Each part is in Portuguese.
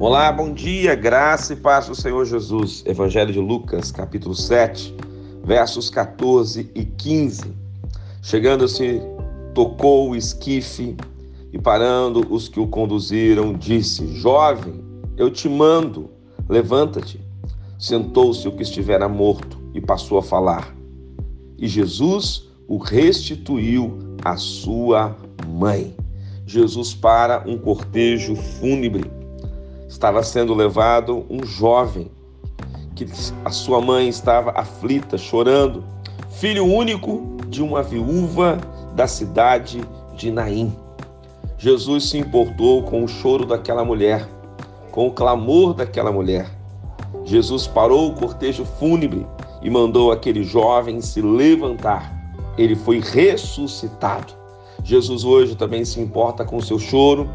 Olá, bom dia, graça e paz do Senhor Jesus. Evangelho de Lucas, capítulo 7, versos 14 e 15. Chegando-se, tocou o esquife e parando os que o conduziram, disse: Jovem, eu te mando, levanta-te. Sentou-se o que estivera morto e passou a falar. E Jesus o restituiu à sua mãe. Jesus para um cortejo fúnebre estava sendo levado um jovem que a sua mãe estava aflita, chorando, filho único de uma viúva da cidade de Naim. Jesus se importou com o choro daquela mulher, com o clamor daquela mulher. Jesus parou o cortejo fúnebre e mandou aquele jovem se levantar. Ele foi ressuscitado. Jesus hoje também se importa com o seu choro,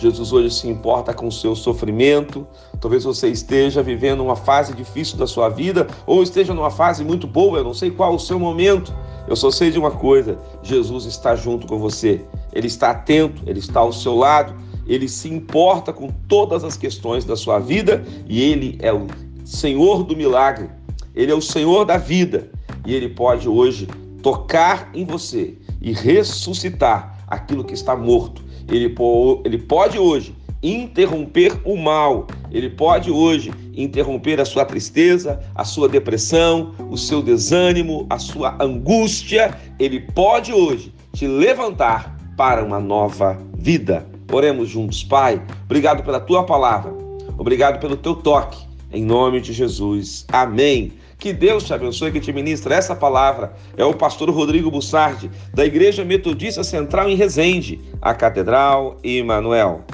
Jesus hoje se importa com o seu sofrimento. Talvez você esteja vivendo uma fase difícil da sua vida ou esteja numa fase muito boa, eu não sei qual o seu momento. Eu só sei de uma coisa: Jesus está junto com você. Ele está atento, ele está ao seu lado, ele se importa com todas as questões da sua vida e ele é o Senhor do milagre. Ele é o Senhor da vida e ele pode hoje tocar em você e ressuscitar aquilo que está morto ele, ele pode hoje interromper o mal, ele pode hoje interromper a sua tristeza, a sua depressão, o seu desânimo, a sua angústia, ele pode hoje te levantar para uma nova vida. Oremos juntos, Pai. Obrigado pela tua palavra. Obrigado pelo teu toque. Em nome de Jesus. Amém. Que Deus te abençoe, que te ministra essa palavra. É o pastor Rodrigo Bussardi, da Igreja Metodista Central em Resende, a Catedral Emanuel.